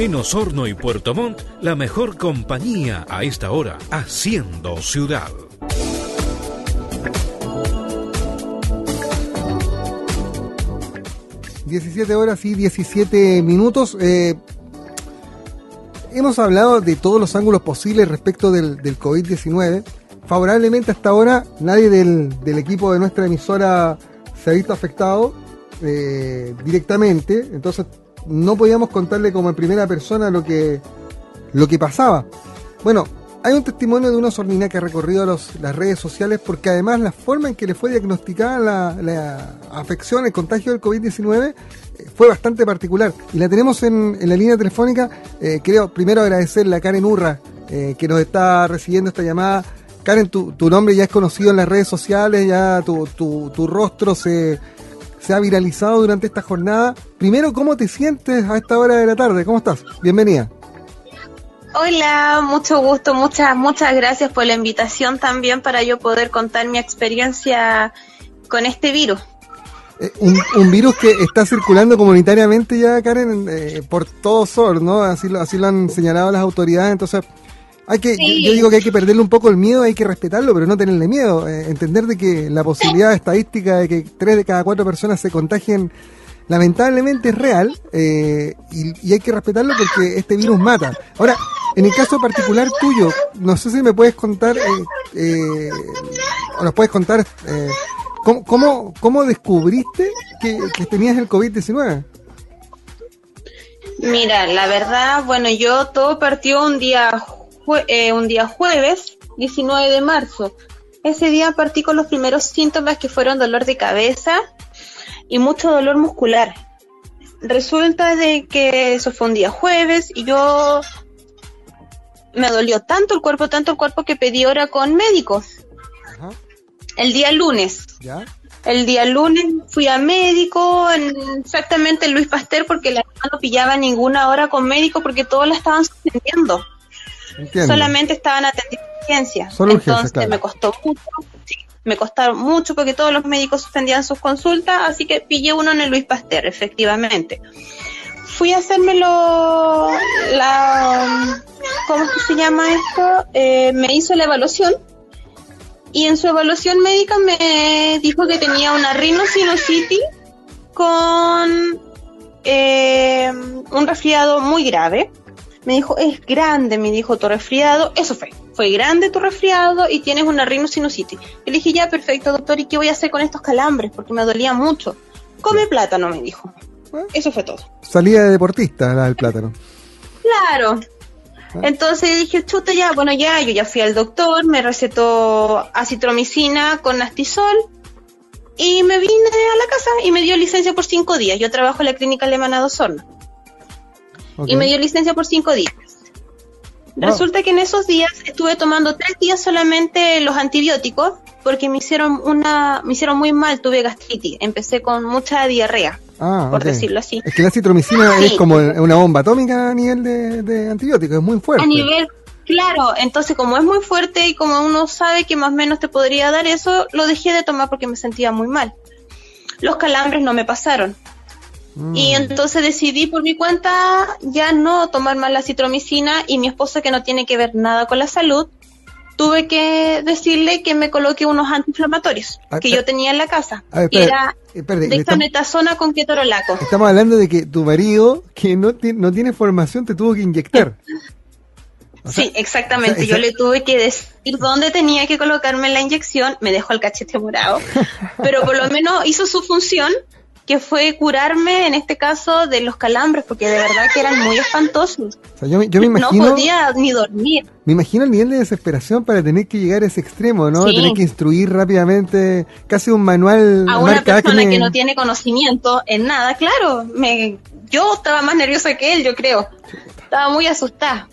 En Osorno y Puerto Montt, la mejor compañía a esta hora, haciendo ciudad. ...17 horas y 17 minutos... Eh, hemos hablado de todos los ángulos posibles respecto del, COVID-19. Favorablemente hasta ahora nadie del, equipo de nuestra emisora se ha visto afectado eh, directamente. Entonces no podíamos contarle como en primera persona lo que, lo que pasaba. Bueno, hay un testimonio de una sordina que ha recorrido las redes sociales porque además la forma en que le fue diagnosticada la, afección, el contagio del COVID-19 eh, fue bastante particular. Y la tenemos en, la línea telefónica. Eh, creo primero agradecerle a Karen Urra eh, que nos está recibiendo esta llamada. Karen, tu, nombre ya es conocido en las redes sociales, ya tu, tu rostro se, se ha viralizado durante esta jornada. Primero, ¿cómo te sientes a esta hora de la tarde? ¿Cómo estás? Bienvenida. Hola, mucho gusto, muchas, muchas gracias por la invitación también para yo poder contar mi experiencia con este virus. Eh, un, virus que está circulando comunitariamente ya, Karen, eh, por todo SOR, ¿no? Así lo, así lo han señalado las autoridades, entonces hay que, yo, digo que hay que perderle un poco el miedo, hay que respetarlo, pero no tenerle miedo. Eh, entender de que la posibilidad estadística de que tres de cada cuatro personas se contagien, lamentablemente es real eh, y, hay que respetarlo porque este virus mata. Ahora, en el caso particular tuyo, no sé si me puedes contar, eh, o nos puedes contar, ¿cómo, cómo, descubriste que, que tenías el COVID-19? Mira, la verdad, bueno, yo todo partió un día eh, un día jueves, 19 de marzo. Ese día partí con los primeros síntomas que fueron dolor de cabeza y mucho dolor muscular. Resulta de que eso fue un día jueves y yo me dolió tanto el cuerpo, tanto el cuerpo que pedí hora con médicos. El día lunes. El día lunes fui a médico, exactamente Luis Pasteur, porque la no pillaba ninguna hora con médico porque todos la estaban suspendiendo solamente estaban atendiendo urgencias. Entonces me costó mucho, me costaron mucho porque todos los médicos suspendían sus consultas, así que pillé uno en el Luis Pasteur, efectivamente. Fui a hacérmelo, la, ¿cómo es que se llama esto? Eh, me hizo la evaluación y en su evaluación médica me dijo que tenía una rhinosinusitis con eh, un resfriado muy grave me dijo, es grande, me dijo tu resfriado. Eso fue, fue grande tu resfriado y tienes una rhinosinusitis. Y le dije, ya, perfecto, doctor, ¿y qué voy a hacer con estos calambres? Porque me dolía mucho. Come plátano, me dijo. ¿Eh? Eso fue todo. Salía de deportista la del plátano. Claro. ¿Eh? Entonces dije, chuta, ya, bueno, ya, yo ya fui al doctor, me recetó acitromicina con astisol y me vine a la casa y me dio licencia por cinco días. Yo trabajo en la clínica alemana de Osorno y me dio licencia por cinco días. Resulta que en esos días estuve tomando tres días solamente los antibióticos porque me hicieron una, me hicieron muy mal, tuve gastritis, empecé con mucha diarrea, ah, por decirlo así. Es que la citromicina es como una bomba atómica a nivel de, de antibióticos, es muy fuerte. A nivel, claro, entonces como es muy fuerte y como uno sabe que más o menos te podría dar eso, lo dejé de tomar porque me sentía muy mal. Los calambres no me pasaron. Y mm. entonces decidí por mi cuenta ya no tomar más la citromicina y mi esposa que no tiene que ver nada con la salud, tuve que decirle que me coloque unos antiinflamatorios ah, que yo tenía en la casa. que era eh, de con ketorolaco. Estamos hablando de que tu marido, que no, no tiene formación, te tuvo que inyectar. sí, exactamente. Yo le tuve que decir dónde tenía que colocarme la inyección. Me dejó el cachete morado. pero por lo menos hizo su función que fue curarme, en este caso, de los calambres, porque de verdad que eran muy espantosos. yo, me imagino, no podía ni dormir. Me imagino el nivel de desesperación para tener que llegar a ese extremo, ¿no? Tener que instruir rápidamente, casi un manual. A una persona que no tiene conocimiento en nada, claro. Me, yo estaba más nerviosa que él, yo creo. Estaba muy asustada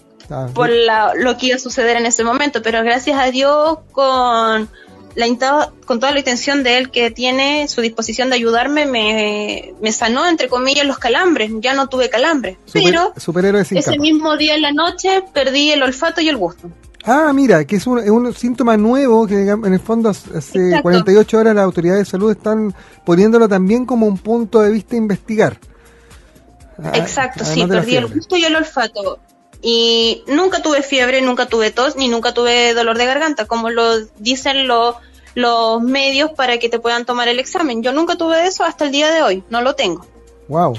por lo que iba a suceder en ese momento, pero gracias a Dios con la, con toda la intención de él que tiene, su disposición de ayudarme, me, me sanó, entre comillas, los calambres. Ya no tuve calambres. pero ese mismo día en la noche perdí el olfato y el gusto. Ah, mira, que es un, es un síntoma nuevo que en el fondo hace 48 horas las autoridades de salud están poniéndolo también como un punto de vista a investigar. Ah, Exacto, sí, perdí el gusto y el olfato. Y nunca tuve fiebre, nunca tuve tos, ni nunca tuve dolor de garganta, como lo dicen los, los medios para que te puedan tomar el examen. Yo nunca tuve eso hasta el día de hoy, no lo tengo. Wow.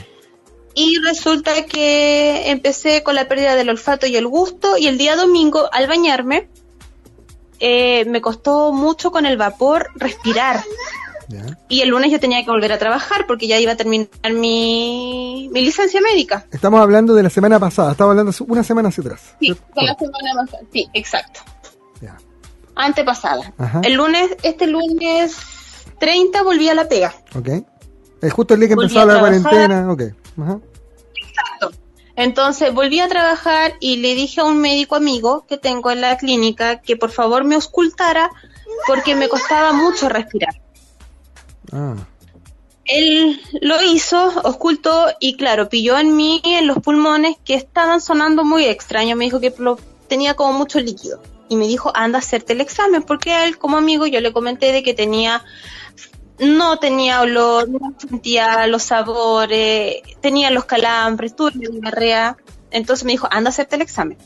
Y resulta que empecé con la pérdida del olfato y el gusto y el día domingo al bañarme eh, me costó mucho con el vapor respirar. Ya. Y el lunes yo tenía que volver a trabajar porque ya iba a terminar mi, mi licencia médica. Estamos hablando de la semana pasada, estamos hablando una semana hacia atrás. Sí, de la semana pasada. Sí, exacto. Ya. Antepasada. Ajá. El lunes, este lunes 30 volví a la pega. Ok. Es justo el día que Volví empezaba a la cuarentena. Ok. Ajá. Exacto. Entonces volví a trabajar y le dije a un médico amigo que tengo en la clínica que por favor me auscultara porque me costaba mucho respirar. Ah. Él lo hizo, ocultó y claro, pilló en mí en los pulmones que estaban sonando muy extraño. Me dijo que lo- tenía como mucho líquido y me dijo anda a hacerte el examen porque a él como amigo yo le comenté de que tenía no tenía olor, no sentía los sabores, tenía los calambres, tuve diarrea. Entonces me dijo anda a hacerte el examen.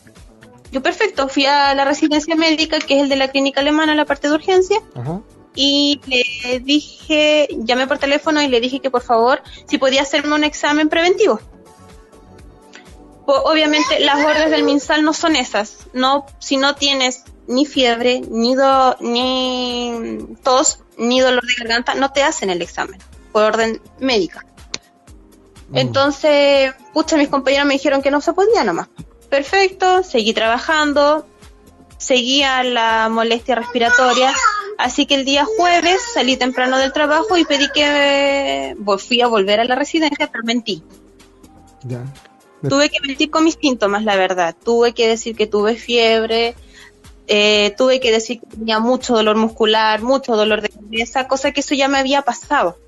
Yo perfecto, fui a la residencia médica que es el de la clínica alemana, la parte de urgencia Ajá. Y le dije, llamé por teléfono y le dije que por favor si podía hacerme un examen preventivo. Obviamente las órdenes del MinSal no son esas, no si no tienes ni fiebre, ni do- ni tos, ni dolor de garganta, no te hacen el examen por orden médica. Mm. Entonces, pucha, mis compañeros me dijeron que no se podía nomás. Perfecto, seguí trabajando, seguía la molestia respiratoria, así que el día jueves salí temprano del trabajo y pedí que fui a volver a la residencia, pero mentí. Ya. Tuve que mentir con mis síntomas, la verdad. Tuve que decir que tuve fiebre, eh, tuve que decir que tenía mucho dolor muscular, mucho dolor de cabeza, cosa que eso ya me había pasado.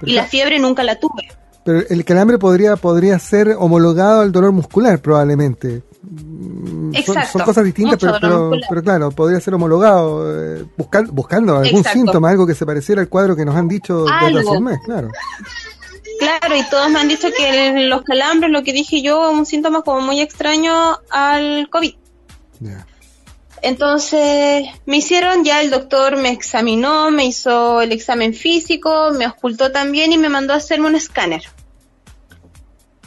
Pero, Y la fiebre nunca la tuve. pero el calambre podría, podría ser homologado al dolor muscular, probablemente. Mm, son- cosas distintas, pero, claro, podría ser homologado, eh, buscando algún Exacto. síntoma, algo que se pareciera al cuadro que nos han dicho desde hace un mes, claro. Claro, y todos me han dicho que el- los calambres, lo que dije yo, un síntoma como muy extraño al COVID. Entonces me hicieron, ya el doctor me examinó, me hizo el examen físico, me ocultó también y me mandó a hacerme un escáner.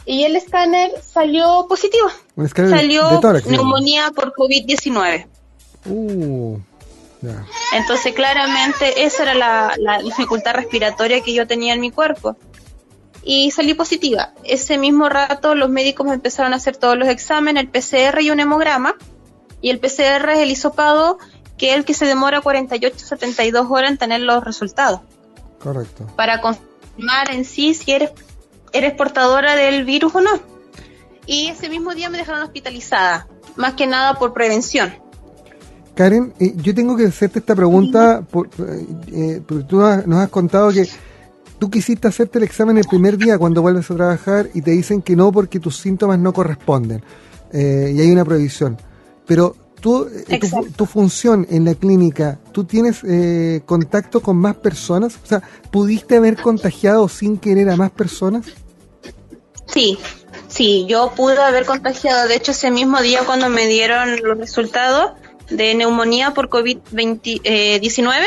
Y el escáner salió positivo. Salió tórax, neumonía por COVID-19. Uh. Entonces claramente esa era la, la dificultad respiratoria que yo tenía en mi cuerpo. Y salí positiva. Ese mismo rato los médicos me empezaron a hacer todos los exámenes, el PCR y un hemograma. Y el PCR es el hisopado, que es el que se demora 48 72 horas en tener los resultados. Correcto. Para confirmar en sí si eres, eres portadora del virus o no. Y ese mismo día me dejaron hospitalizada, más que nada por prevención. Karen, eh, yo tengo que hacerte esta pregunta por- eh, eh, porque tú has- nos has contado que tú quisiste hacerte el examen el primer día cuando vuelves a trabajar y te dicen que no porque tus síntomas no corresponden eh, y hay una prohibición. Pero tú, tu, tu función en la clínica, ¿tú tienes eh, contacto con más personas? O sea, ¿pudiste haber contagiado sin querer a más personas? Sí, sí, yo pude haber contagiado. De hecho, ese mismo día cuando me dieron los resultados de neumonía por COVID-19,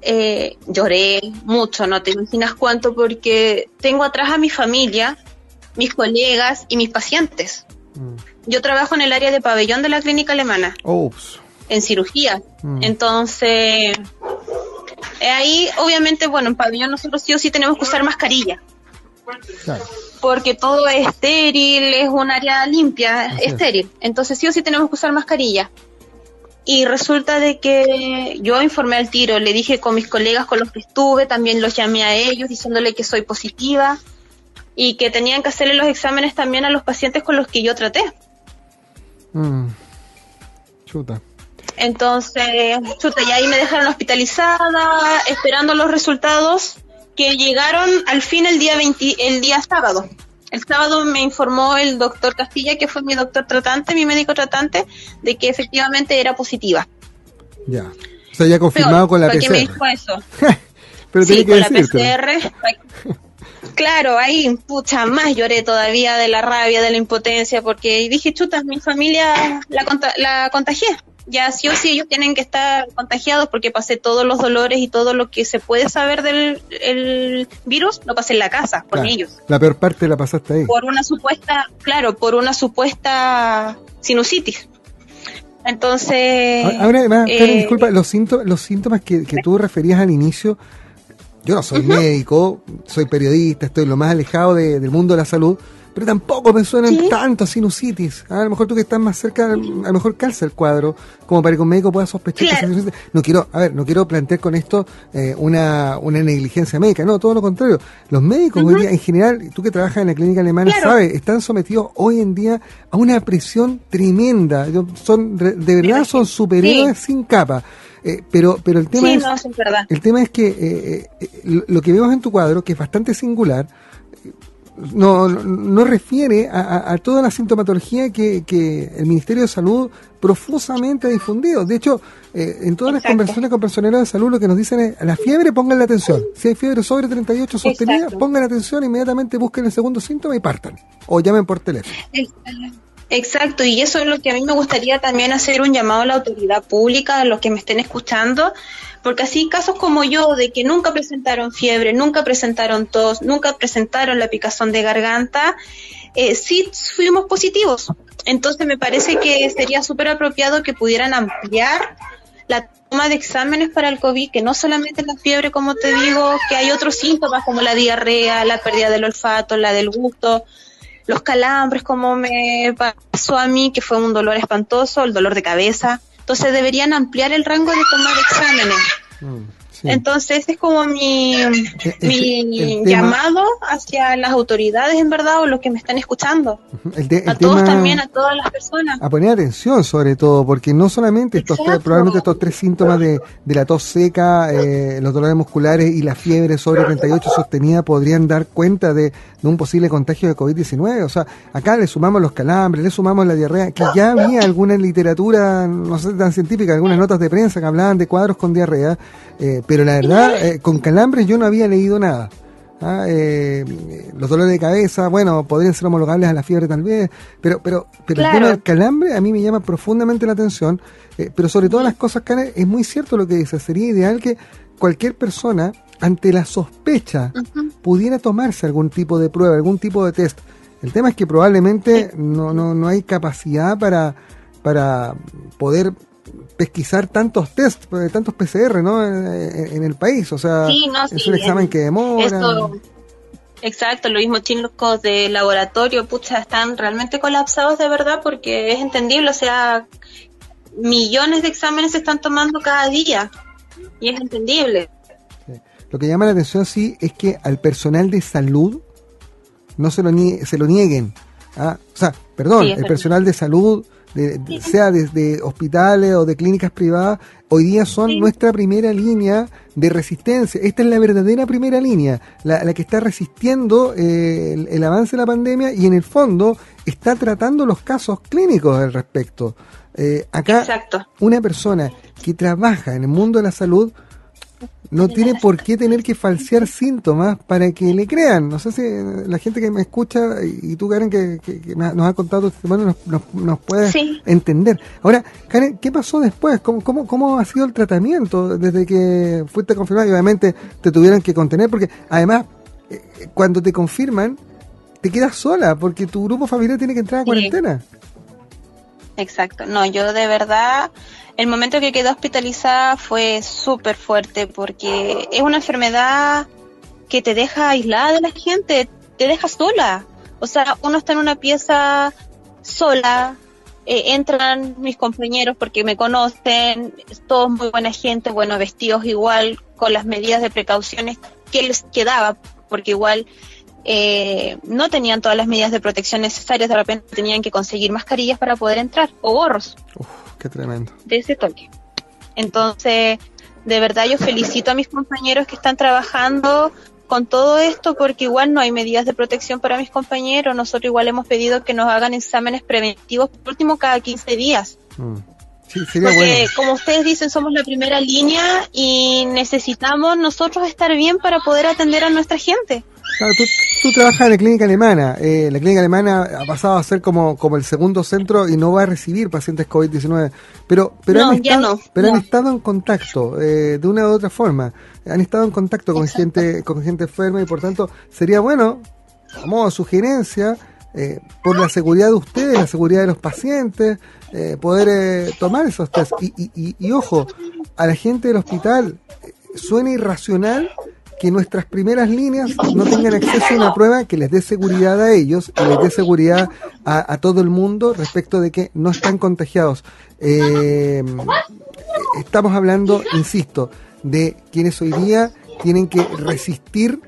eh, lloré mucho, no te imaginas cuánto, porque tengo atrás a mi familia, mis colegas y mis pacientes. Mm. Yo trabajo en el área de pabellón de la clínica alemana, en cirugía. Mm. Entonces, eh, ahí obviamente, bueno, en pabellón nosotros sí o sí tenemos que usar mascarilla Claro. Porque todo es estéril, es un área limpia, Así es. estéril. Entonces sí o sí tenemos que usar mascarilla. Y resulta de que yo informé al tiro, le dije con mis colegas con los que estuve, también los llamé a ellos diciéndole que soy positiva y que tenían que hacerle los exámenes también a los pacientes con los que yo traté. Mm. Chuta. Entonces, chuta, y ahí me dejaron hospitalizada, esperando los resultados que llegaron al fin el día 20, el día sábado. El sábado me informó el doctor Castilla, que fue mi doctor tratante, mi médico tratante, de que efectivamente era positiva. Ya. O sea, ya confirmado Peor, con la ¿para qué me PCR. dijo eso? Pero sí, con la. PCR. Claro, ahí, pucha, más lloré todavía de la rabia, de la impotencia, porque dije, chuta, mi familia la, la contagié. Ya sí o sí ellos tienen que estar contagiados porque pasé todos los dolores y todo lo que se puede saber del virus, lo pasé en la casa con ellos. La peor parte la pasaste ahí. Por una supuesta, claro, por una supuesta sinusitis. Entonces. Ahora, eh, disculpa, los síntomas, los síntomas que, que tú referías al inicio, yo no soy médico, soy periodista, estoy lo más alejado del mundo de la salud, pero tampoco me suenan tanto a sinusitis. Ah, a lo mejor tú que estás más cerca, a lo mejor calza el cuadro, como para que un médico pueda sospechar que sinusitis. No quiero, a ver, no quiero plantear con esto eh, una, una negligencia médica, no, todo lo contrario. Los médicos hoy día, en general, tú que trabajas en la clínica alemana, sabes, están sometidos hoy en día a una presión tremenda. Son, de verdad son superhéroes sin capa. Eh, pero, pero el tema es, el tema es que eh, eh, lo que vemos en tu cuadro, que es bastante singular, no, no refiere a, toda la sintomatología que, que, el Ministerio de Salud profusamente ha difundido. De hecho, en todas las conversaciones con personeros de salud lo que nos dicen es, la fiebre pongan la atención. Si hay fiebre sobre 38 sostenida, pongan la atención, inmediatamente busquen el segundo síntoma y partan. O llamen por teléfono. Exacto, y eso es lo que a mí me gustaría también hacer un llamado a la autoridad pública, a los que me estén escuchando, porque así casos como yo, de que nunca presentaron fiebre, nunca presentaron tos, nunca presentaron la picazón de garganta, eh, sí fuimos positivos. Entonces me parece que sería súper apropiado que pudieran ampliar la toma de exámenes para el COVID, que no solamente la fiebre, como te digo, que hay otros síntomas como la diarrea, la pérdida del olfato, la del gusto, los calambres, como me pasó a mí, que fue un dolor espantoso, el dolor de cabeza. Entonces deberían ampliar el rango de tomar exámenes. Mm. Entonces es como mi, mi llamado hacia las autoridades, en verdad, o los que me están escuchando. a todos también, a todas las personas. A poner atención sobre todo, porque no solamente estos tres, probablemente estos tres síntomas de, de la tos seca, eh, los dolores musculares y la fiebre sobre 38 sostenida podrían dar cuenta de, de un posible contagio de COVID-19. O sea, acá le sumamos los calambres, le sumamos la diarrea, que ya había alguna literatura, no sé, tan científica, algunas notas de prensa que hablaban de cuadros con diarrea. Eh, pero la verdad, eh, con calambres yo no había leído nada. ¿ah? Eh, los dolores de cabeza, bueno, podrían ser homologables a la fiebre tal vez, pero pero pero el tema del calambre a mí me llama profundamente la atención, pero sobre todas las cosas, Karen, es muy cierto lo que dice, sería ideal que cualquier persona, ante la sospecha, pudiera tomarse algún tipo de prueba, algún tipo de test. El tema es que probablemente no, no, no hay capacidad para, para poder pesquisar tantos test, eh, tantos PCR, ¿no? En, el país, o sea, es un examen que demora. exacto, los mismos chicos de laboratorio, pucha, están realmente colapsados de verdad porque es entendible, o sea, millones de exámenes se están tomando cada día y es entendible. Lo que llama la atención, sí, es que al personal de salud no se lo, se lo nieguen. ¿ah? O sea, perdón, el personal de salud sea desde hospitales o de clínicas privadas, hoy día son nuestra primera línea de resistencia. Esta es la verdadera primera línea, la, que está resistiendo eh, el, avance de la pandemia y en el fondo está tratando los casos clínicos al respecto. Eh, acá, una persona que trabaja en el mundo de la salud no tiene por qué tener que falsear síntomas para que le crean. No sé si la gente que me escucha y tú, Karen, que, nos ha contado este nos, nos, puede entender. Ahora, Karen, ¿qué pasó después? ¿Cómo, cómo, ¿Cómo ha sido el tratamiento desde que fuiste confirmada y obviamente te tuvieron que contener? Porque además, eh, cuando te confirman, te quedas sola porque tu grupo familiar tiene que entrar a cuarentena. Exacto. No, yo de verdad el momento que quedó hospitalizada fue súper fuerte porque es una enfermedad que te deja aislada de la gente, te deja sola. O sea, uno está en una pieza sola, eh, entran mis compañeros porque me conocen, todos muy buena gente, bueno, vestidos igual, con las medidas de precauciones que les quedaba, porque igual eh, no tenían todas las medidas de protección necesarias, de repente tenían que conseguir mascarillas para poder entrar, o gorros. Qué tremendo. De ese toque. Entonces, de verdad yo felicito a mis compañeros que están trabajando con todo esto porque igual no hay medidas de protección para mis compañeros. Nosotros igual hemos pedido que nos hagan exámenes preventivos por último cada 15 días. Mm. Sí, sería porque como ustedes dicen somos la primera línea y necesitamos nosotros estar bien para poder atender a nuestra gente. Tú, trabajas en la clínica alemana. Eh, la clínica alemana ha pasado a ser como, como el segundo centro y no va a recibir pacientes COVID-19. Pero, pero, han, estado, pero han estado en contacto eh, de una u otra forma. Han estado en contacto con gente con gente enferma y por tanto sería bueno, como sugerencia, eh, por la seguridad de ustedes, la seguridad de los pacientes, eh, poder eh, tomar esos test. Y, y, y, ojo, a la gente del hospital suena irracional que nuestras primeras líneas no tengan acceso a una prueba que les dé seguridad a ellos y les dé seguridad a, a todo el mundo respecto de que no están contagiados. estamos hablando, insisto, de quienes hoy día tienen que resistir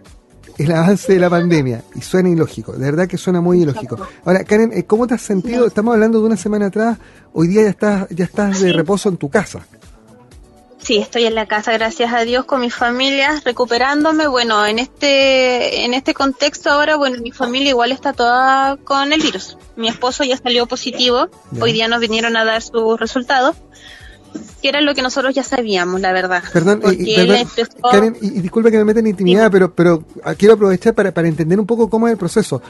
el avance de la pandemia. Y suena ilógico, de verdad que suena muy ilógico. Ahora, Karen, eh, ¿cómo te has sentido? Estamos hablando de una semana atrás, hoy día ya estás, ya estás de reposo en tu casa. Sí, estoy en la casa, gracias a Dios, con mi familia, recuperándome. Bueno, en este, en este contexto ahora, bueno, mi familia igual está toda con el virus. Mi esposo ya salió positivo, hoy día nos vinieron a dar sus resultados que era lo que nosotros ya sabíamos, la verdad. Perdón, y, Karen, y, disculpa que me meta en intimidad, pero, pero quiero aprovechar para, para entender un poco cómo es el proceso.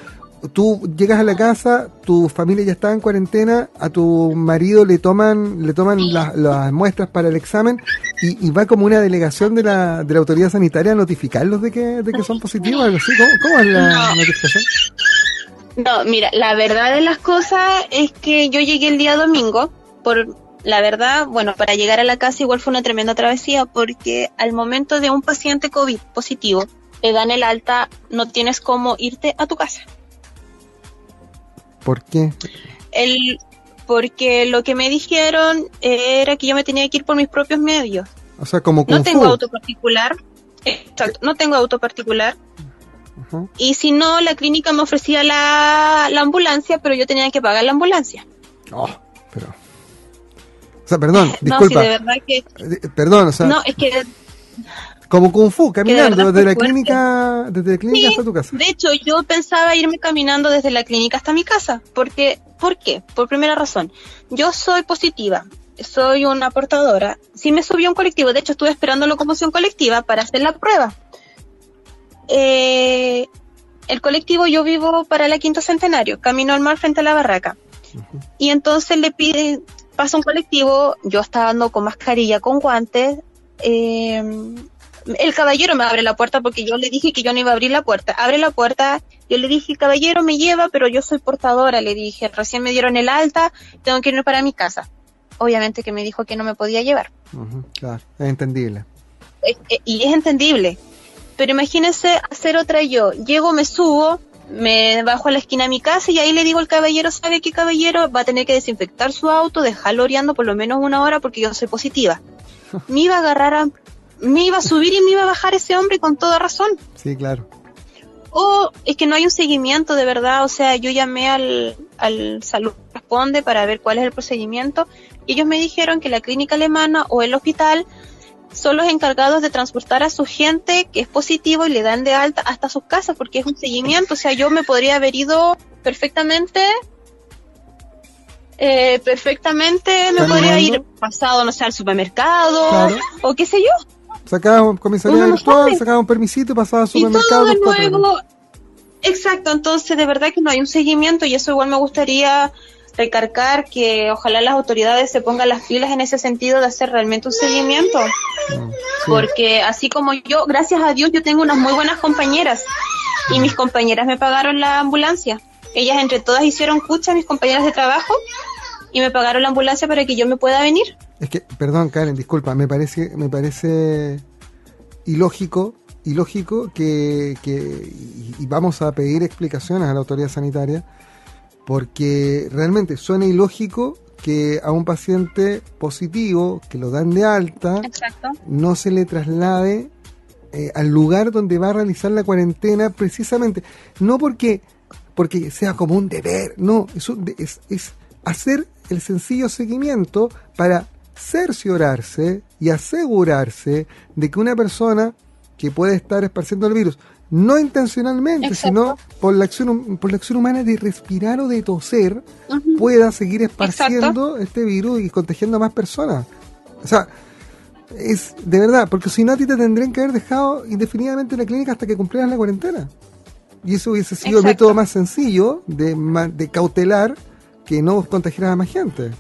Tú llegas a la casa, tu familia ya está en cuarentena, a tu marido le toman le toman las, muestras para el examen y, va como una delegación de la, de la autoridad sanitaria a notificarlos de que, de que son positivos, algo así. ¿Cómo, es la notificación? No, mira, la verdad de las cosas es que yo llegué el día domingo por la verdad, bueno, para llegar a la casa igual fue una tremenda travesía porque al momento de un paciente COVID positivo, te dan el alta, no tienes cómo irte a tu casa. ¿Por qué? El, porque lo que me dijeron era que yo me tenía que ir por mis propios medios. O sea, como No tengo auto particular. Exacto, no tengo auto particular. Y si no, la clínica me ofrecía la, la ambulancia, pero yo tenía que pagar la ambulancia. Oh, pero sea, perdón, disculpa. No, de verdad que... Eh, perdón, o sea... No, es que... Como Kung Fu, caminando desde la clínica, desde la clínica hasta tu casa. De hecho, yo pensaba irme caminando desde la clínica hasta mi casa. Porque, ¿Por qué? Por primera razón. Yo soy positiva, soy una portadora. Sí me subió un colectivo, de hecho estuve esperando locomoción colectiva para hacer la prueba. Eh, el colectivo yo vivo para la Quinto Centenario, camino al mar frente a la barraca. Y entonces le piden, pasa un colectivo, yo estaba andando con mascarilla, con guantes, eh, el caballero me abre la puerta porque yo le dije que yo no iba a abrir la puerta. Abre la puerta, yo le dije, caballero me lleva, pero yo soy portadora, le dije, recién me dieron el alta, tengo que irme para mi casa. Obviamente que me dijo que no me podía llevar. claro, es entendible. y es entendible. Pero imagínense hacer otra yo. Llego, me subo, me bajo a la esquina de mi casa y ahí le digo al caballero, ¿sabe qué caballero? Va a tener que desinfectar su auto, dejarlo oreando por lo menos una hora porque yo soy positiva. Me iba a agarrar a, me iba a subir y me iba a bajar ese hombre con toda razón. Sí, claro. O es que no hay un seguimiento de verdad, o sea, yo llamé al, al salud responde para ver cuál es el procedimiento y ellos me dijeron que la clínica alemana o el hospital son los encargados de transportar a su gente que es positivo y le dan de alta hasta sus casas porque es un seguimiento. O sea, yo me podría haber ido perfectamente, eh, perfectamente me podría ir pasado, no sé, al supermercado o qué sé yo. Sacaba un comisaría virtual, sacaba un permisito y pasaba al supermercado. Y todo de nuevo, exacto, entonces de verdad que no hay un seguimiento y eso igual me gustaría recargar que ojalá las autoridades se pongan las pilas en ese sentido de hacer realmente un seguimiento. Mm, Porque así como yo, gracias a Dios, yo tengo unas muy buenas compañeras y mis compañeras me pagaron la ambulancia. Ellas entre todas hicieron cucha, mis compañeras de trabajo, y me pagaron la ambulancia para que yo me pueda venir. Es que, perdón Karen, disculpa, me parece, me parece ilógico, ilógico que, que y vamos a pedir explicaciones a la autoridad sanitaria porque realmente suena ilógico que a un paciente positivo que lo dan de alta no se le traslade eh, al lugar donde va a realizar la cuarentena precisamente no porque porque sea como un deber no es, es hacer el sencillo seguimiento para cerciorarse y asegurarse de que una persona que puede estar esparciendo el virus no intencionalmente, sino por la acción por la acción humana de respirar o de toser, pueda seguir esparciendo este virus y contagiando a más personas. O sea, es de verdad, porque si no a ti te tendrían que haber dejado indefinidamente en la clínica hasta que cumplieras la cuarentena. Y eso hubiese sido el método más sencillo de, de cautelar que no contagiara a más gente.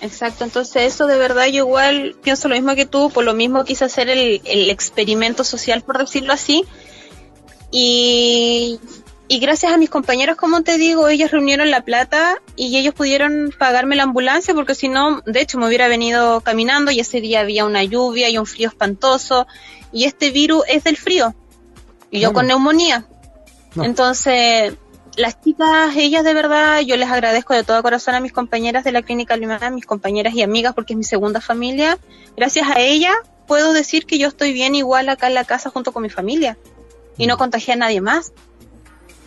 Exacto, entonces eso de verdad yo igual pienso lo mismo que tú, por lo mismo quise hacer el, el experimento social, por decirlo así, y, y gracias a mis compañeros, como te digo, ellos reunieron la plata y ellos pudieron pagarme la ambulancia porque si no, de hecho, me hubiera venido caminando y ese día había una lluvia y un frío espantoso y este virus es del frío y yo con neumonía. Entonces, las chicas, ellas de verdad, yo les agradezco de todo corazón a mis compañeras de la clínica alemana, mis compañeras y amigas porque es mi segunda familia. Gracias a ellas puedo decir que yo estoy bien igual acá en la casa junto con mi familia y no contagié a nadie más.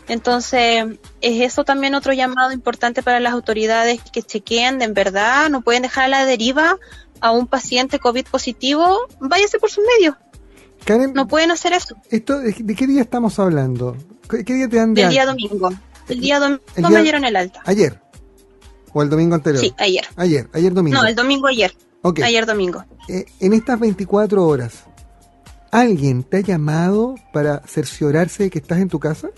Entonces, es eso también otro llamado importante para las autoridades que chequeen de en verdad, no pueden dejar a la deriva a un paciente COVID positivo, váyase por sus medios. Karen, no pueden hacer eso. Esto, ¿De qué día estamos hablando? ¿Qué, día te dan de Del día domingo. El día domingo me dieron el alta. ¿Ayer? ¿O el domingo anterior? Sí, ayer. Ayer, ayer domingo. No, el domingo ayer. Okay. Ayer domingo. Eh, en estas 24 horas, ¿alguien te ha llamado para cerciorarse de que estás en tu casa?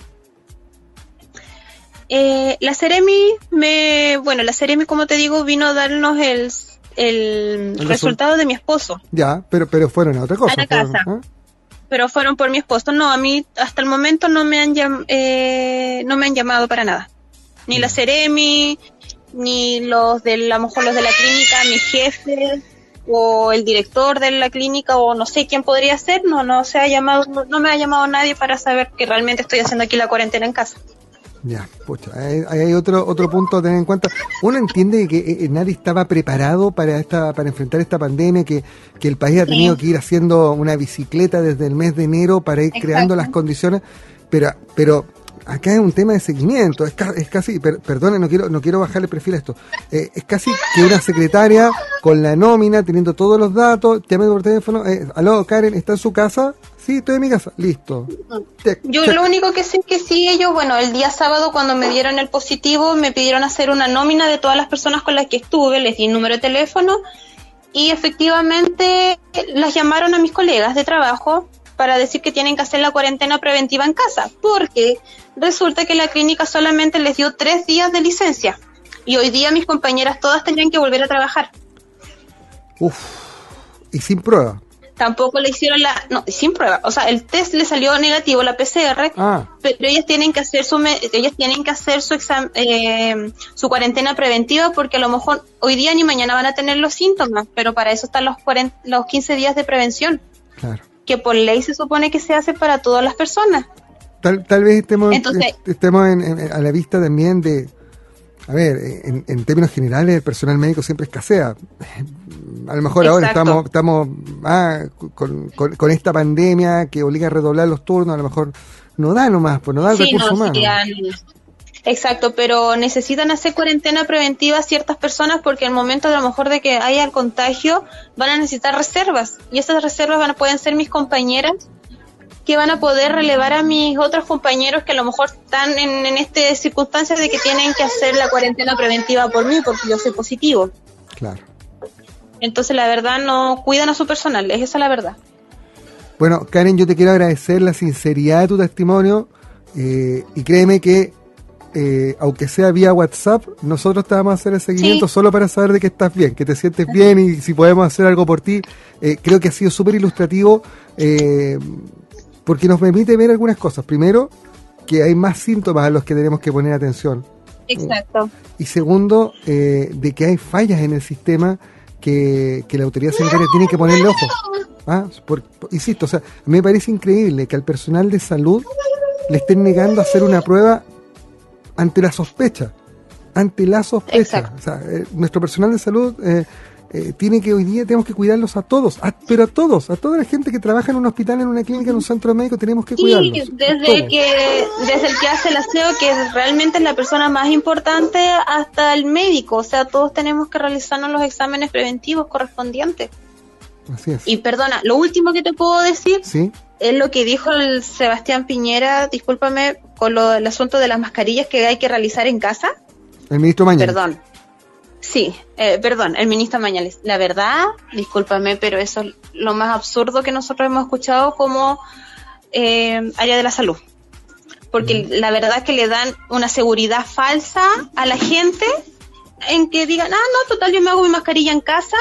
Eh, la Ceremi me, bueno, la Ceremi, como te digo, vino a darnos el, el, resultado de mi esposo. Ya, pero, pero fueron a otra cosa. A la casa. ¿ah? Pero fueron por mi esposo. No, a mí hasta el momento no me han, eh, no me han llamado para nada. Ni la Ceremi, ni los de, a lo mejor los de la clínica, mi jefe, o el director de la clínica, o no sé quién podría ser. No, no se ha llamado, no me ha llamado nadie para saber que realmente estoy haciendo aquí la cuarentena en casa. Ya, pucha, hay, hay, otro otro punto a tener en cuenta. Uno entiende que eh, eh, nadie estaba preparado para esta para enfrentar esta pandemia, que, que el país ha tenido que ir haciendo una bicicleta desde el mes de enero para ir creando las condiciones, pero pero acá es un tema de seguimiento, es, es casi, per, perdone, no quiero no quiero bajarle perfil a esto, eh, es casi que una secretaria con la nómina, teniendo todos los datos, llame por teléfono, eh, aló, Karen, ¿está en su casa? Sí, estoy en mi casa. Listo. Yo lo único que sé que sí, ellos, bueno, el día sábado cuando me dieron el positivo, me pidieron hacer una nómina de todas las personas con las que estuve, les di el número de teléfono y efectivamente las llamaron a mis colegas de trabajo para decir que tienen que hacer la cuarentena preventiva en casa, porque resulta que la clínica solamente les dio tres días de licencia y hoy día mis compañeras todas tenían que volver a trabajar. Uf, y sin prueba tampoco le hicieron la, no, sin prueba, o sea, el test le salió negativo, la PCR, ah. pero ellas tienen que hacer su, ellas tienen que hacer su examen, eh, su cuarentena preventiva porque a lo mejor hoy día ni mañana van a tener los síntomas, pero para eso están los 40, los 15 días de prevención. Claro. Que por ley se supone que se hace para todas las personas. Tal, tal vez estemos, estemos a la vista también de, a ver, en, términos generales el personal médico siempre escasea. A lo mejor ahora estamos, estamos ah, con, con, esta pandemia que obliga a redoblar los turnos, a lo mejor no da nomás, pues no da el recurso humano. Exacto, pero necesitan hacer cuarentena preventiva ciertas personas porque al momento de a lo mejor de que haya el contagio van a necesitar reservas y esas reservas van a, pueden ser mis compañeras que van a poder relevar a mis otros compañeros que a lo mejor están en, en estas circunstancias de que tienen que hacer la cuarentena preventiva por mí porque yo soy positivo. Claro. Entonces la verdad no cuidan a su personal, es esa la verdad. Bueno, Karen, yo te quiero agradecer la sinceridad de tu testimonio eh, y créeme que eh, aunque sea vía WhatsApp, nosotros te vamos a hacer el seguimiento solo para saber de que estás bien, que te sientes bien y si podemos hacer algo por ti. Eh, creo que ha sido súper ilustrativo porque nos permite ver algunas cosas. Primero, que hay más síntomas a los que tenemos que poner atención. Exacto. Y segundo, eh, de que hay fallas en el sistema que, la autoridad sanitaria tiene que ponerle ojo. ¿Ah? insisto, o sea, me parece increíble que al personal de salud le estén negando a hacer una prueba ante la sospecha. Ante la sospecha. O sea, eh, nuestro personal de salud eh, eh, tiene que hoy día tenemos que cuidarlos a todos, pero a todos, a toda la gente que trabaja en un hospital, en una clínica, en un centro médico, tenemos que cuidarlos. Sí, desde que desde el que hace el aseo, que realmente es la persona más importante, hasta el médico, o sea, todos tenemos que realizarnos los exámenes preventivos correspondientes. Así es. Y perdona, lo último que te puedo decir es lo que dijo el Sebastián Piñera, discúlpame, con lo, el asunto de las mascarillas que hay que realizar en casa. El ministro Mañana. Perdón Sí, eh, perdón, el ministro Mañales. La verdad, discúlpame, pero eso es lo más absurdo que nosotros hemos escuchado como eh, área de la salud. porque la verdad que le dan una seguridad falsa a la gente en que digan, ah, no, total, yo me hago mi mascarilla en casa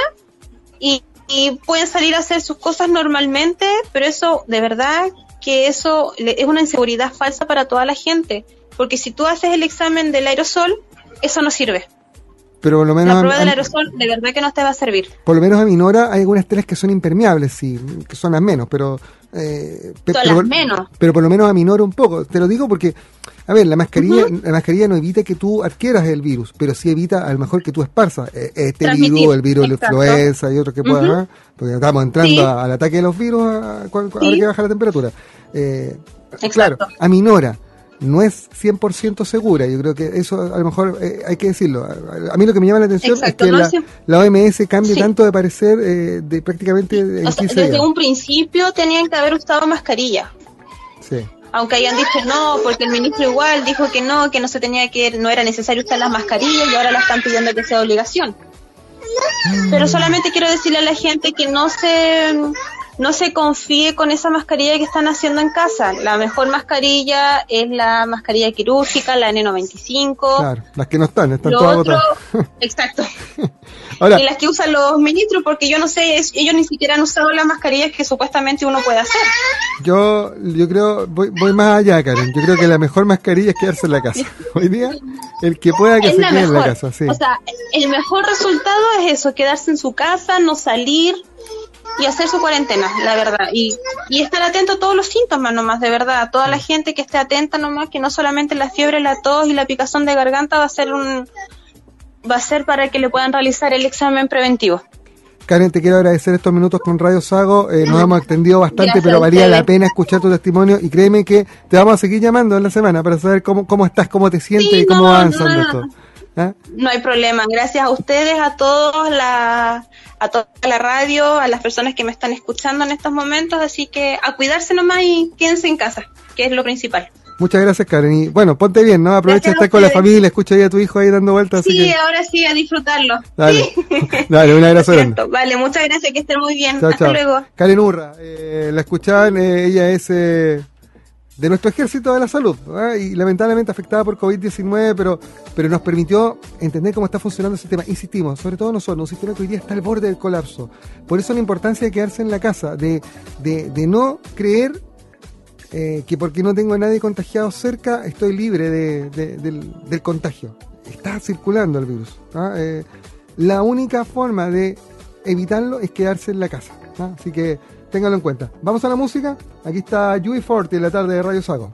y, y pueden salir a hacer sus cosas normalmente, pero eso, de verdad, que eso es una inseguridad falsa para toda la gente, porque si tú haces el examen del aerosol, eso no sirve. Pero por lo menos La prueba a- del a- aerosol de verdad que no te va a servir. por lo menos a Minora hay algunas telas que son impermeables, sí, que son las menos, pero... eh, pe- pero, las menos. pero por lo menos a Minora un poco. Te lo digo porque, a ver, la mascarilla, la mascarilla no evita que tú adquieras el virus, pero sí evita a lo mejor que tú esparzas eh, este Transmitir, virus, el virus de influenza y otros que puedan, Ujú. ¿ah? porque estamos entrando Sí. a- al ataque de los virus a- ahora Sí. que baja la temperatura. Eh, claro, a Minora no es 100% segura, yo creo que eso a lo mejor eh, hay que decirlo. A, mí lo que me llama la atención Exacto, es que no la, la OMS cambie Sí. tanto de parecer eh, de prácticamente en O sea, 15 desde días. un principio tenían que haber usado mascarilla. Sí. Aunque hayan dicho no, porque el ministro igual dijo que no, que no se tenía que, no era necesario usar las mascarillas y ahora la están pidiendo que sea obligación. Pero solamente quiero decirle a la gente que no se, no se confíe con esa mascarilla que están haciendo en casa. La mejor mascarilla es la mascarilla quirúrgica, la N95. Claro, las que no están, están Lo todas otro, exacto. Ahora, Y las que usan los ministros, porque yo no sé, ellos ni siquiera han usado las mascarillas que supuestamente uno puede hacer. yo, yo creo, voy, voy más allá, Karen. Yo creo que la mejor mascarilla es quedarse en la casa. Hoy día, el que pueda que es se quede en la casa, sí. O sea, el mejor resultado es eso, quedarse en su casa, no salir y hacer su cuarentena, la verdad. Y, y estar atento a todos los síntomas nomás, de verdad. A toda la gente que esté atenta nomás, que no solamente la fiebre, la tos y la picazón de garganta va a ser un va a ser para que le puedan realizar el examen preventivo. Karen, te quiero agradecer estos minutos con Radio Sago. Eh, nos hemos extendido bastante, Gracias pero valía la pena escuchar tu testimonio y créeme que te vamos a seguir llamando en la semana para saber cómo, cómo estás, cómo te sientes Sí, y cómo no, va no, avanzando no, esto. No. ¿Ah? No hay problema. Gracias a ustedes, a todos, la, a toda la radio, a las personas que me están escuchando en estos momentos. Así que a cuidarse nomás y quédense en casa, que es lo principal. Muchas gracias, Karen. Y bueno, ponte bien, ¿no? Aprovecha estar con la familia, escucha ahí a tu hijo ahí dando vueltas. así Sí, que, ahora sí, a disfrutarlo. dale, Sí. dale, un abrazo grande. Vale, muchas gracias, que estén muy bien. Chao, Hasta chao. luego. Karen Urra, eh, la escuchaban, eh, ella es eh, de nuestro ejército de la salud ¿ah? y lamentablemente afectada por COVID-19, pero, pero nos permitió entender cómo está funcionando el sistema. Insistimos, sobre todo nosotros, un sistema que hoy día está al borde del colapso. Por eso la importancia de quedarse en la casa, de, de, no creer eh, que porque no tengo a nadie contagiado cerca estoy libre de- de- del, del contagio. Está circulando el virus. ¿ah? Eh, la única forma de evitarlo es quedarse en la casa. ¿ah? Así que ténganlo en cuenta. Vamos a la música. Aquí está Yui Forte en la tarde de Radio Sago.